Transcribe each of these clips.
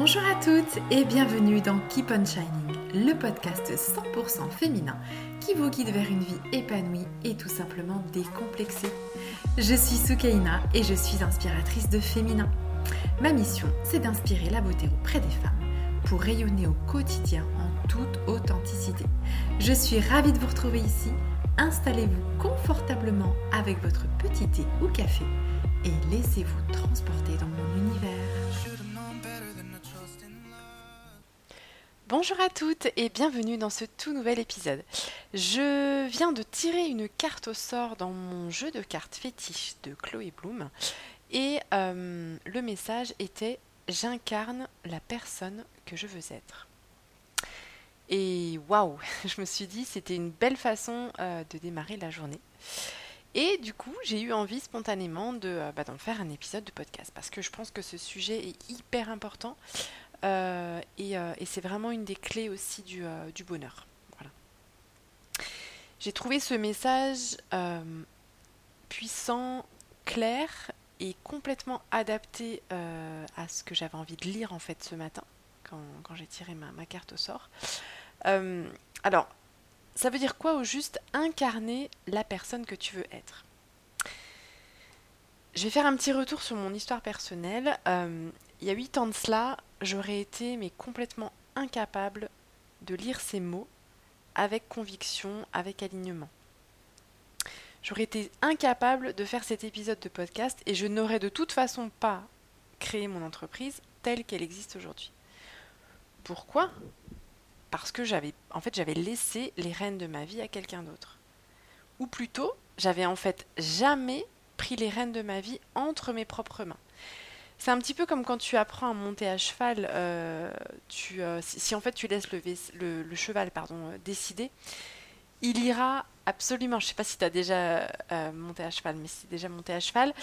Bonjour à toutes et bienvenue dans Keep on Shining, le podcast 100% féminin qui vous guide vers une vie épanouie et tout simplement décomplexée. Je suis Soukaina et je suis inspiratrice de féminin. Ma mission, c'est d'inspirer la beauté auprès des femmes pour rayonner au quotidien en toute authenticité. Je suis ravie de vous retrouver ici. Installez-vous confortablement avec votre petit thé ou café et laissez-vous transporter dans mon Bonjour à toutes et bienvenue dans ce tout nouvel épisode. Je viens de tirer une carte au sort dans mon jeu de cartes fétiche de Chloé Bloom et euh, le message était J'incarne la personne que je veux être. Et waouh, je me suis dit c'était une belle façon euh, de démarrer la journée. Et du coup, j'ai eu envie spontanément de, euh, bah, faire un épisode de podcast parce que je pense que ce sujet est hyper important euh, euh, et, c'est vraiment une des clés aussi du, euh, bonheur. J'ai trouvé ce message puissant, clair et complètement adapté à ce que j'avais envie de lire en fait ce matin quand, j'ai tiré ma, ma, carte au sort. alors, ça veut dire quoi au juste incarner la personne que tu veux être? Je vais faire un petit retour sur mon histoire personnelle. il y a 8 ans de cela, j'aurais été mais complètement incapable de lire ces mots avec conviction, avec alignement. J'aurais été incapable de faire cet épisode de podcast et je n'aurais de toute façon pas créé mon entreprise telle qu'elle existe aujourd'hui. Pourquoi? Parce que j'avais en fait j'avais laissé les rênes de ma vie à quelqu'un d'autre. Ou plutôt, j'avais en fait jamais pris les rênes de ma vie entre mes propres mains. C'est un petit peu comme quand tu apprends à monter à cheval. Euh, tu, euh, si, en fait tu laisses le, cheval euh, décider, il ira absolument. Je ne sais pas si tu as déjà monté à cheval, mais si déjà monté à cheval,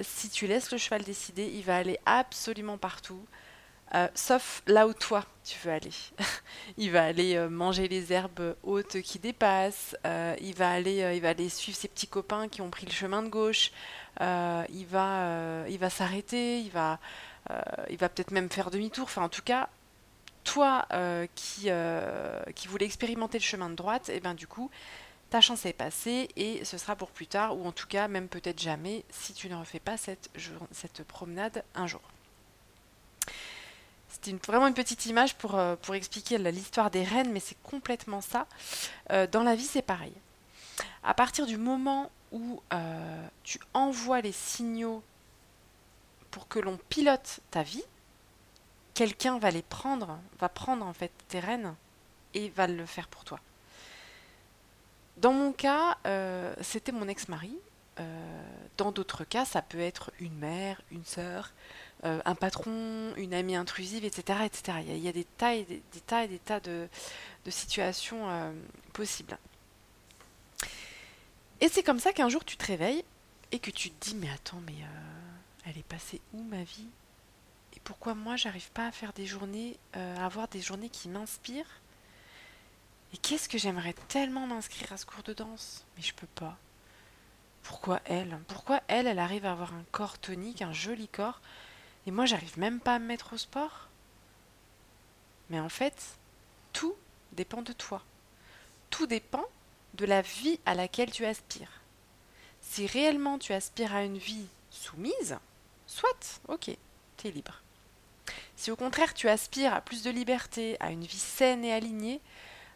si tu laisses le cheval décider, il va aller absolument partout. Sauf là où toi tu veux aller. il va aller manger les herbes hautes qui dépassent. il va aller, il va aller suivre ses petits copains qui ont pris le chemin de gauche. Euh, il va, euh, va s'arrêter, il va, euh, il va peut-être même faire demi-tour. Enfin, en tout cas, toi qui, voulais expérimenter le chemin de droite, et eh ben du coup, ta chance est passée et ce sera pour plus tard, ou en tout cas même peut-être jamais, si tu ne refais pas cette promenade un jour. C'était vraiment une petite image pour, pour expliquer l'histoire des rennes, mais c'est complètement ça. dans la vie, c'est pareil. À partir du moment où euh, tu envoies les signaux pour que l'on pilote ta vie, quelqu'un va les prendre, va prendre en fait tes rênes et va le faire pour toi. Dans mon cas, euh, c'était mon ex-mari. Euh, dans d'autres cas, ça peut être une mère, une sœur, un patron, une amie intrusive, etc. etc. Il, y a, des tas et des, tas et des tas de situations possibles. Et c'est comme ça qu'un jour tu te réveilles et que tu te dis mais attends mais euh, elle est passée où ma vie? Et pourquoi moi j'arrive pas à faire des journées, euh, à avoir des journées qui m'inspirent? Et qu'est-ce que j'aimerais tellement m'inscrire à ce cours de danse? Mais je peux pas. Pourquoi elle? Pourquoi elle, elle arrive à avoir un corps tonique, un joli corps, et moi j'arrive même pas à me mettre au sport Mais en fait, tout dépend de toi. Tout dépend de la vie à laquelle tu aspires. Si réellement tu aspires à une vie soumise, soit, ok, tu es libre. Si au contraire tu aspires à plus de liberté, à une vie saine et alignée,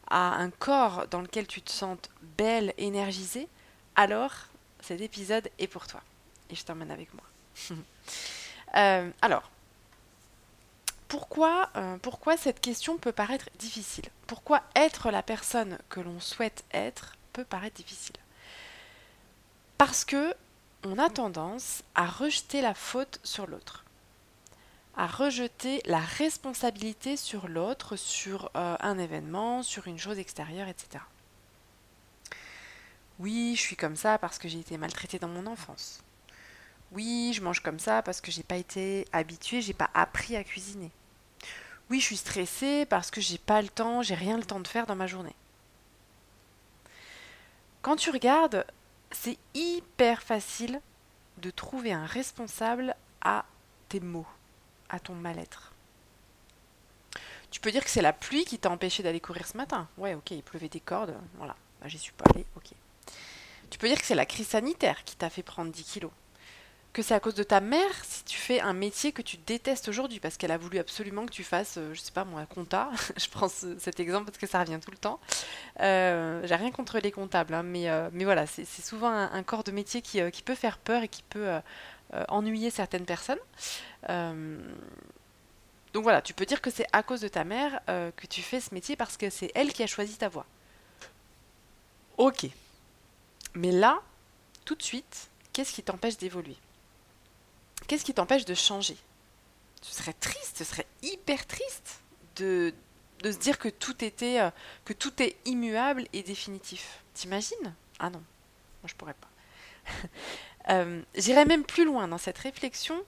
à un corps dans lequel tu te sentes belle, énergisée, alors cet épisode est pour toi. Et je t'emmène avec moi. Euh, alors, pourquoi, euh, pourquoi cette question peut paraître difficile? Pourquoi être la personne que l'on souhaite être peut paraître difficile? Parce que on a tendance à rejeter la faute sur l'autre, à rejeter la responsabilité sur l'autre, sur euh, un événement, sur une chose extérieure, etc. Oui, je suis comme ça parce que j'ai été maltraitée dans mon enfance. Oui, je mange comme ça parce que j'ai pas été habituée, j'ai pas appris à cuisiner. Oui, je suis stressée parce que j'ai pas le temps, j'ai rien le temps de faire dans ma journée. Quand tu regardes, c'est hyper facile de trouver un responsable à tes maux, à ton mal-être. Tu peux dire que c'est la pluie qui t'a empêché d'aller courir ce matin. Ouais, ok, il pleuvait des cordes, voilà, bah, j'y suis pas allée, ok. Tu peux dire que c'est la crise sanitaire qui t'a fait prendre 10 kilos que c'est à cause de ta mère si tu fais un métier que tu détestes aujourd'hui parce qu'elle a voulu absolument que tu fasses, euh, je sais pas moi, compta. je prends cet exemple parce que ça revient tout le temps. Euh, J'ai rien contre les comptables, hein, mais, euh, mais voilà, c'est souvent un, corps de métier qui, qui, peut faire peur et qui peut ennuyer certaines personnes. donc voilà, tu peux dire que c'est à cause de ta mère que tu fais ce métier parce que c'est elle qui a choisi ta voie. Ok. Mais là, tout de suite, qu'est-ce qui t'empêche d'évoluer? Qu'est-ce qui t'empêche de changer? Ce serait triste, ce serait hyper triste de, se dire que tout était, euh, que tout est immuable et définitif. T'imagines? Ah non, moi je pourrais pas. euh, J'irais même plus loin dans cette réflexion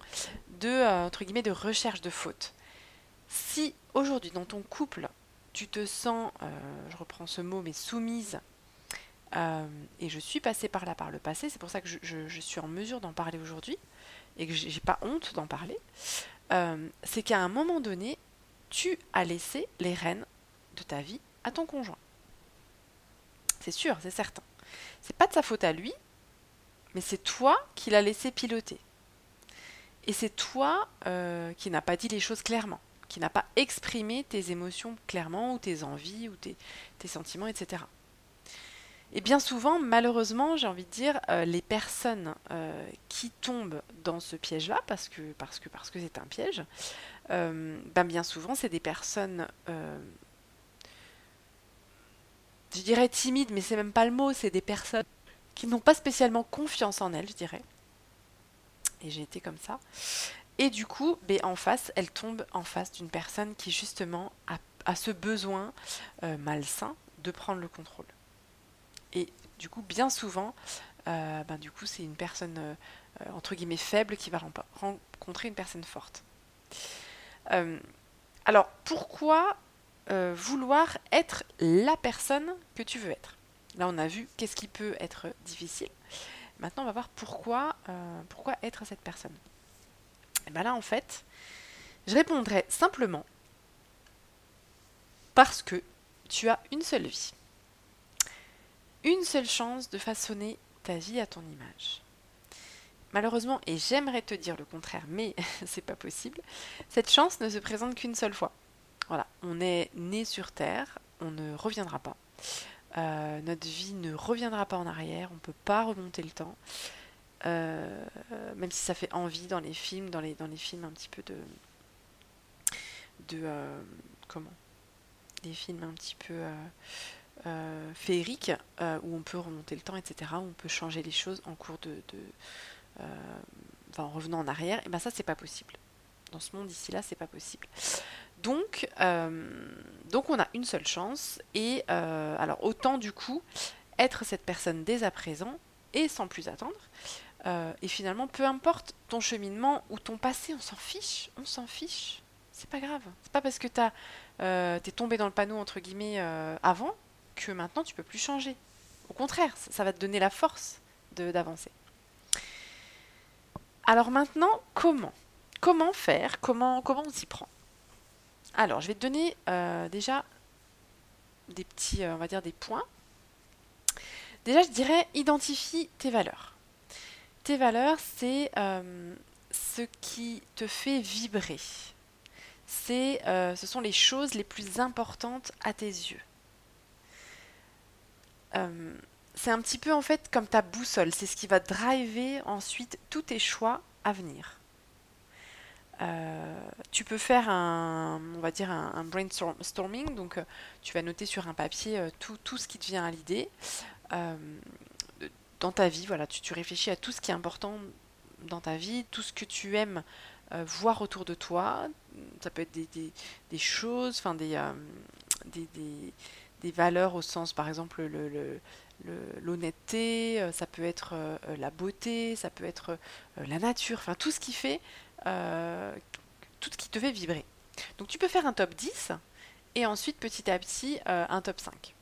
de euh, de recherche de fautes. Si aujourd'hui dans ton couple tu te sens, je reprends ce mot, mais soumise, et je suis passée par là par le passé, c'est pour ça que je suis en mesure d'en parler aujourd'hui, et que j'ai pas honte d'en parler, euh, c'est qu'à un moment donné, tu as laissé les rênes de ta vie à ton conjoint. C'est sûr, c'est certain. C'est pas de sa faute à lui, mais c'est toi qui l'as laissé piloter. Et c'est toi euh, qui n'as pas dit les choses clairement, qui n'a pas exprimé tes émotions clairement, ou tes envies, ou tes, tes sentiments, etc. Et bien souvent, malheureusement, j'ai envie de dire, euh, les personnes euh, qui tombent dans ce piège-là, parce que parce que parce que c'est un piège, euh, ben bien souvent, c'est des personnes, je dirais timides, mais c'est même pas le mot, c'est des personnes qui n'ont pas spécialement confiance en elles, je dirais. Et j'ai été comme ça. Et du coup, ben, en face, elles tombent en face d'une personne qui justement a, a ce besoin malsain de prendre le contrôle. Et du coup, bien souvent, euh, ben, du coup, c'est une personne euh, entre guillemets faible qui va rencontrer une personne forte. Euh, alors, pourquoi vouloir être la personne que tu veux être? Là, on a vu qu'est-ce qui peut être difficile. Maintenant, on va voir pourquoi, pourquoi être cette personne. Et ben là, en fait, je répondrai simplement parce que tu as une seule vie une seule chance de façonner ta vie à ton image. Malheureusement, et j'aimerais te dire le contraire, mais c'est pas possible, cette chance ne se présente qu'une seule fois. Voilà, on est né sur Terre, on ne reviendra pas. Euh, notre vie ne reviendra pas en arrière, on ne peut pas remonter le temps. Euh, même si ça fait envie dans les films, dans les, films un petit peu de. de. Euh, comment? Des films un petit peu euh, féerique euh, où on peut remonter le temps, etc., où on peut changer les choses en cours de, euh, en revenant en arrière, et ben ça c'est pas possible. Dans ce monde ici là, c'est pas possible. Donc, donc on a une seule chance, et alors autant du coup être cette personne dès à présent et sans plus attendre. et finalement, peu importe ton cheminement ou ton passé, on s'en fiche, on s'en fiche. C'est pas grave. C'est pas parce que tu es tombé dans le panneau entre guillemets avant que maintenant tu peux plus changer. Au contraire, ça va te donner la force d'avancer. Alors maintenant, comment? Comment faire? Comment, comment on s'y prend? Alors, je vais te donner euh, déjà des petits, euh, on va dire des points. Déjà, je dirais, identifie tes valeurs. Tes valeurs, c'est euh, ce qui te fait vibrer. C'est, ce sont les choses les plus importantes à tes yeux. Euh, c'est un petit peu en fait comme ta boussole, c'est ce qui va driver ensuite tous tes choix à venir. Euh, tu peux faire un, on va dire un, brainstorming, donc euh, tu vas noter sur un papier tout, tout, ce qui te vient à l'idée dans ta vie. Voilà, tu, tu, réfléchis à tout ce qui est important dans ta vie, tout ce que tu aimes voir autour de toi. Ça peut être des, des, des choses, enfin des, des, des valeurs au sens, par exemple, l'honnêteté, le, euh, ça peut être euh, la beauté, ça peut être euh, la nature, enfin tout ce qui fait, tout ce qui te fait vibrer. Donc tu peux faire un top 10 et ensuite petit à petit un top 5.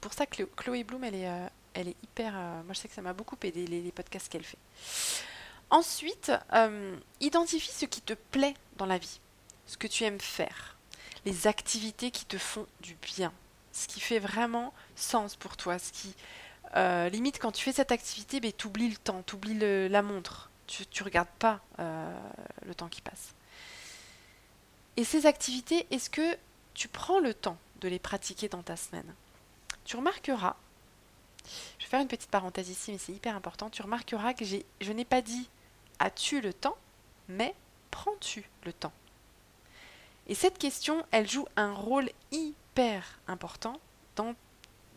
pour ça, Chloé Bloom, elle est, elle est hyper. moi, je sais que ça m'a beaucoup aidé les podcasts qu'elle fait. Ensuite, identifie ce qui te plaît dans la vie. ce que tu aimes faire, les activités qui te font du bien, ce qui fait vraiment sens pour toi, ce qui euh, limite quand tu fais cette activité, ben, tu oublies le temps, tu oublies la montre, tu ne regardes pas euh, le temps qui passe. Et ces activités, est-ce que tu prends le temps de les pratiquer dans ta semaine? Tu remarqueras, je vais faire une petite parenthèse ici, mais c'est hyper important, tu remarqueras que je n'ai pas dit as-tu le temps, mais prends-tu le temps? Et cette question, elle joue un rôle hyper important dans,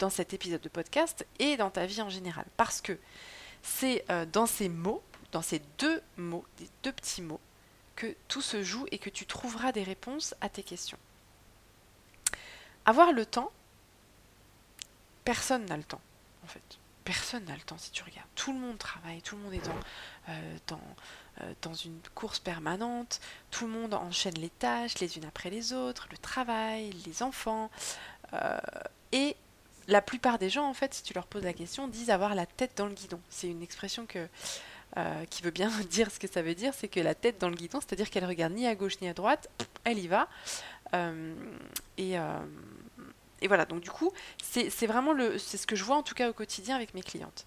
cet épisode de podcast et dans ta vie en général. Parce que c'est euh, dans ces mots, dans ces deux mots, des deux petits mots, que tout se joue et que tu trouveras des réponses à tes questions. Avoir le temps, personne n'a le temps, en fait. Personne n'a le temps si tu regardes. Tout le monde travaille, tout le monde est dans, euh, dans, euh, dans une course permanente, tout le monde enchaîne les tâches les unes après les autres, le travail, les enfants. Euh, et la plupart des gens, en fait, si tu leur poses la question, disent avoir la tête dans le guidon. C'est une expression que, qui veut bien dire ce que ça veut dire, c'est que la tête dans le guidon, c'est-à-dire qu'elle regarde ni à gauche ni à droite, elle y va. et, et voilà, donc du coup, c'est vraiment le, c'est ce que je vois en tout cas au quotidien avec mes clientes.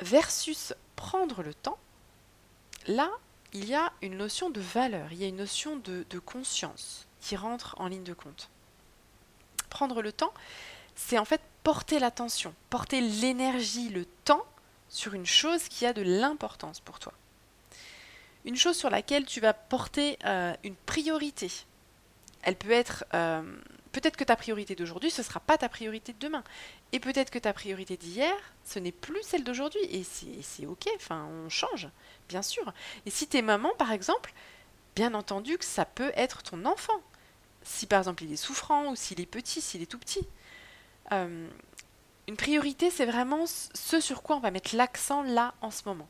Versus prendre le temps, là, il y a une notion de valeur, il y a une notion de, conscience qui rentre en ligne de compte. Prendre le temps, c'est en fait porter l'attention, porter l'énergie, le temps sur une chose qui a de l'importance pour toi. Une chose sur laquelle tu vas porter euh, une priorité. Elle peut être euh, peut-être que ta priorité d'aujourd'hui, ce ne sera pas ta priorité de demain. Et peut-être que ta priorité d'hier, ce n'est plus celle d'aujourd'hui. Et c'est ok, enfin, on change, bien sûr. Et si tu es maman, par exemple, bien entendu que ça peut être ton enfant. Si par exemple il est souffrant ou s'il est petit, s'il est tout petit. Euh, une priorité, c'est vraiment ce sur quoi on va mettre l'accent là en ce moment.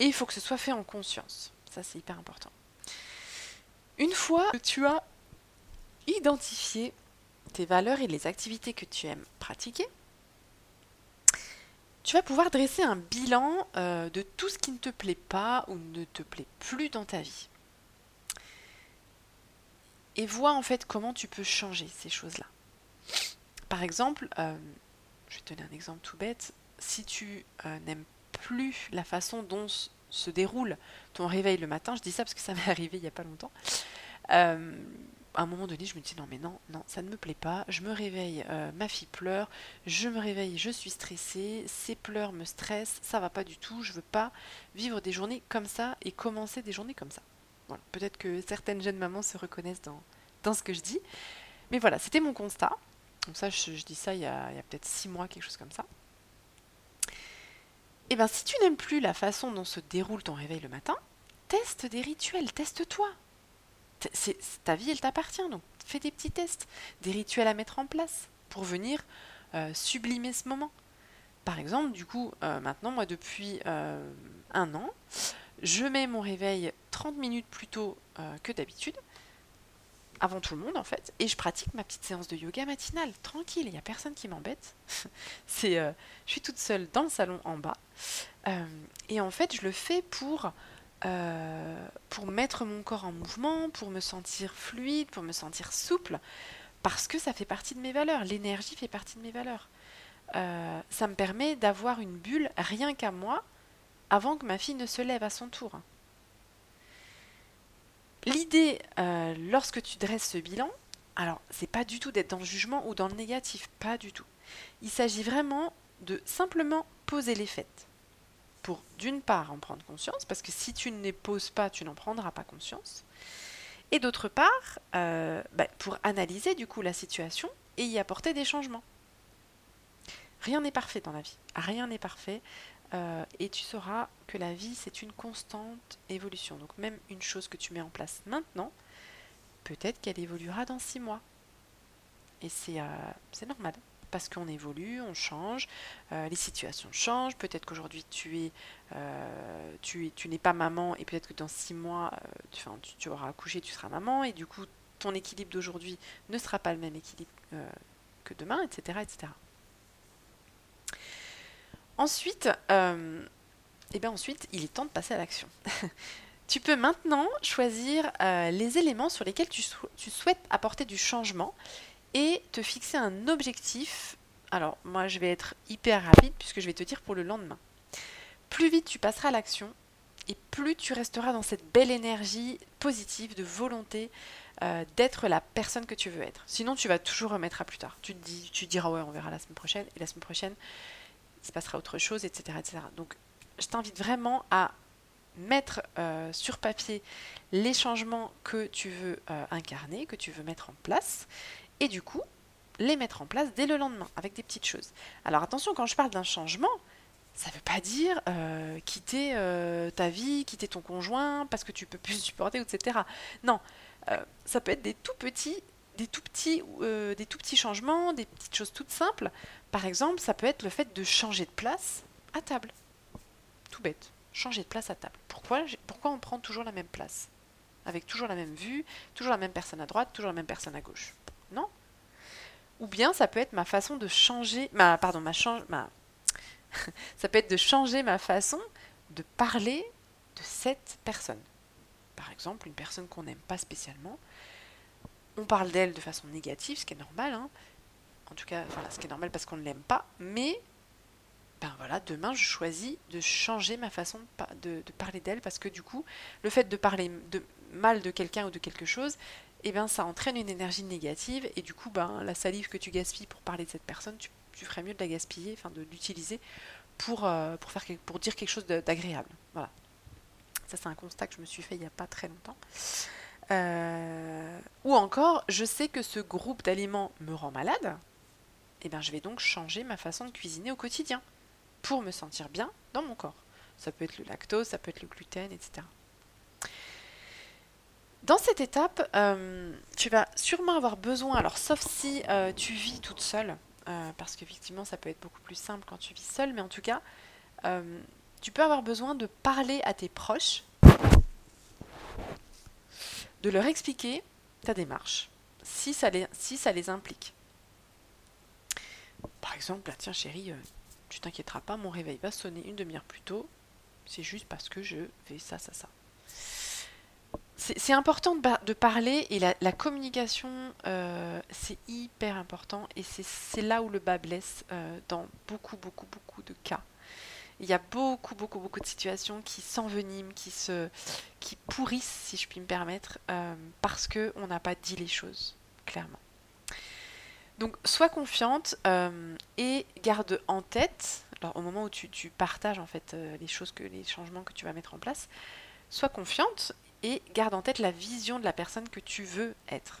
Et il faut que ce soit fait en conscience. Ça, c'est hyper important. Une fois que tu as identifié tes valeurs et les activités que tu aimes pratiquer, tu vas pouvoir dresser un bilan euh, de tout ce qui ne te plaît pas ou ne te plaît plus dans ta vie. Et vois en fait comment tu peux changer ces choses-là. Par exemple, euh, je vais te donner un exemple tout bête, si tu euh, n'aimes plus la façon dont se déroule ton réveil le matin, je dis ça parce que ça m'est arrivé il n'y a pas longtemps, à un moment donné, je me dis non mais non, non, ça ne me plaît pas. Je me réveille, euh, ma fille pleure, je me réveille, je suis stressée, ces pleurs me stressent, ça va pas du tout, je veux pas vivre des journées comme ça et commencer des journées comme ça. Voilà. Peut-être que certaines jeunes mamans se reconnaissent dans, ce que je dis. Mais voilà, c'était mon constat. Donc ça, je, dis ça il y a, a peut-être six mois, quelque chose comme ça. Eh bien, si tu n'aimes plus la façon dont se déroule ton réveil le matin, teste des rituels, teste-toi. Ta vie, elle t'appartient, donc fais des petits tests, des rituels à mettre en place pour venir euh, sublimer ce moment. Par exemple, du coup, euh, maintenant, moi, depuis euh, un an, je mets mon réveil 30 minutes plus tôt que d'habitude, avant tout le monde en fait, et je pratique ma petite séance de yoga matinale, tranquille, il n'y a personne qui m'embête. c'est, je suis toute seule dans le salon en bas, et en fait je le fais pour, euh, pour mettre mon corps en mouvement, pour me sentir fluide, pour me sentir souple, parce que ça fait partie de mes valeurs, l'énergie fait partie de mes valeurs. ça me permet d'avoir une bulle rien qu'à moi avant que ma fille ne se lève à son tour. L'idée, euh, lorsque tu dresses ce bilan, alors c'est pas du tout d'être dans le jugement ou dans le négatif, pas du tout. Il s'agit vraiment de simplement poser les faits. Pour d'une part en prendre conscience, parce que si tu ne les poses pas, tu n'en prendras pas conscience. Et d'autre part, euh, bah, pour analyser du coup la situation et y apporter des changements. Rien n'est parfait dans la vie. Rien n'est parfait. Euh, et tu sauras que la vie, c'est une constante évolution. Donc même une chose que tu mets en place maintenant, peut-être qu'elle évoluera dans six mois. Et c'est euh, normal, parce qu'on évolue, on change, euh, les situations changent. Peut-être qu'aujourd'hui tu es, tu, n'es pas maman, et peut-être que dans six mois, tu, tu, auras accouché, tu seras maman, et du coup ton équilibre d'aujourd'hui ne sera pas le même équilibre que demain, etc., etc. Ensuite, euh, eh bien ensuite, il est temps de passer à l'action. Tu peux maintenant choisir euh, les éléments sur lesquels tu, souhaites apporter du changement et te fixer un objectif. Alors moi je vais être hyper rapide puisque je vais te dire pour le lendemain. Plus vite tu passeras à l'action et plus tu resteras dans cette belle énergie positive de volonté euh, d'être la personne que tu veux être. Sinon tu vas toujours remettre à plus tard. Tu te dis, tu diras ouais on verra la semaine prochaine et la semaine prochaine il se passera autre chose, etc. etc. Donc je t'invite vraiment à mettre euh, sur papier les changements que tu veux euh, incarner, que tu veux mettre en place, et du coup, les mettre en place dès le lendemain, avec des petites choses. Alors attention, quand je parle d'un changement, ça ne veut pas dire euh, quitter ta vie, quitter ton conjoint parce que tu peux plus supporter, etc. Non, ça peut être des tout petits, des tout petits, des tout petits changements, des petites choses toutes simples. Par exemple, ça peut être le fait de changer de place à table. Tout bête changer de place à table. Pourquoi, pourquoi on prend toujours la même place? Avec toujours la même vue, toujours la même personne à droite, toujours la même personne à gauche. Ou bien ça peut être ma façon de changer, ma, pardon, ma, ma ça peut être de changer ma façon de parler de cette personne. Par exemple, une personne qu'on n'aime pas spécialement, on parle d'elle de façon négative, ce qui est normal, hein. en tout cas, ce qui est normal parce qu'on ne l'aime pas, mais ben voilà, demain je choisis de changer ma façon de, parler d'elle parce que du coup, le fait de parler mal de quelqu'un ou de quelque chose, eh ben ça entraîne une énergie négative et du coup, ben, la salive que tu gaspilles pour parler de cette personne, tu, ferais mieux de la gaspiller, enfin de l'utiliser pour, euh, dire quelque chose d'agréable. Voilà. Ça, c'est un constat que je me suis fait il n'y a pas très longtemps. Euh, ou encore, je sais que ce groupe d'aliments me rend malade, et eh ben, je vais donc changer ma façon de cuisiner au quotidien pour me sentir bien dans mon corps. Ça peut être le lactose, ça peut être le gluten, etc. Dans cette étape, euh, tu vas sûrement avoir besoin, alors sauf si euh, tu vis toute seule, euh, parce qu'effectivement ça peut être beaucoup plus simple quand tu vis seule, mais en tout cas, tu peux avoir besoin de parler à tes proches, de leur expliquer ta démarche, si ça les, si ça les implique. Par exemple, bah, tiens chérie, tu t'inquiéteras pas, mon réveil va sonner une demi-heure plus tôt. C'est juste parce que je fais ça, ça, ça. C'est important de, parler et la, communication, euh, c'est hyper important et c'est là où le bas blesse euh, dans beaucoup, beaucoup, beaucoup de cas. Il y a beaucoup, beaucoup, beaucoup de situations qui s'enveniment, qui se, qui pourrissent, si je puis me permettre, euh, parce que on n'a pas dit les choses clairement. Donc sois confiante euh, et garde en tête, alors, au moment où tu, partages en fait les choses, que les changements que tu vas mettre en place, sois confiante et garde en tête la vision de la personne que tu veux être.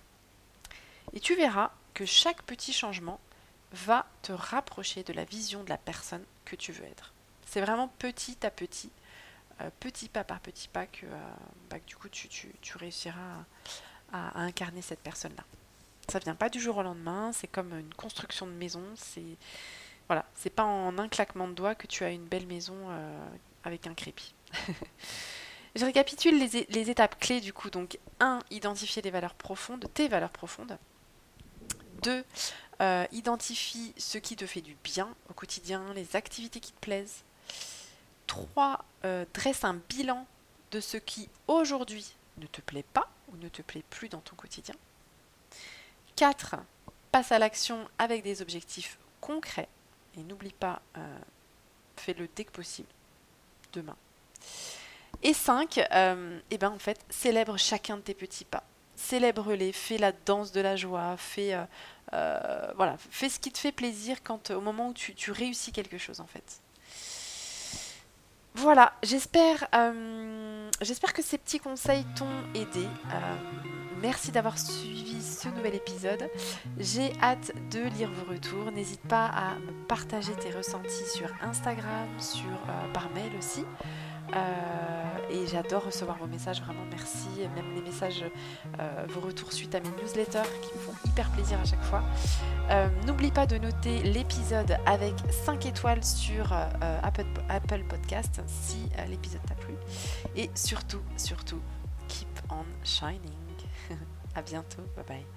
Et tu verras que chaque petit changement va te rapprocher de la vision de la personne que tu veux être. C'est vraiment petit à petit, euh, petit pas par petit pas que, bah, du coup tu, réussiras à incarner cette personne-là. Ça vient pas du jour au lendemain, c'est comme une construction de maison, c'est voilà, c'est pas en un claquement de doigts que tu as une belle maison euh, avec un crépi. Je récapitule les, étapes clés du coup. Donc 1. Identifier les valeurs profondes, tes valeurs profondes. 2. Euh, identifie ce qui te fait du bien au quotidien, les activités qui te plaisent. 3. Euh, dresse un bilan de ce qui aujourd'hui ne te plaît pas ou ne te plaît plus dans ton quotidien. 4. Passe à l'action avec des objectifs concrets. Et n'oublie pas, euh, fais-le dès que possible, demain. Et 5, euh, eh ben en fait, célèbre chacun de tes petits pas. Célèbre-les, fais la danse de la joie, fais, euh, voilà, fais ce qui te fait plaisir quand, au moment où tu, réussis quelque chose en fait. Voilà, j'espère, que ces petits conseils t'ont aidé. Merci d'avoir suivi ce nouvel épisode. J'ai hâte de lire vos retours. N'hésite pas à partager tes ressentis sur Instagram, sur, euh, par mail aussi. Euh, et j'adore recevoir vos messages, vraiment merci. Même les messages, euh, vos retours suite à mes newsletters qui me font hyper plaisir à chaque fois. N'oublie pas de noter l'épisode avec 5 étoiles sur Apple, Apple Podcast si l'épisode t'a plu. Et surtout, surtout, keep on shining. À bientôt. Bye bye.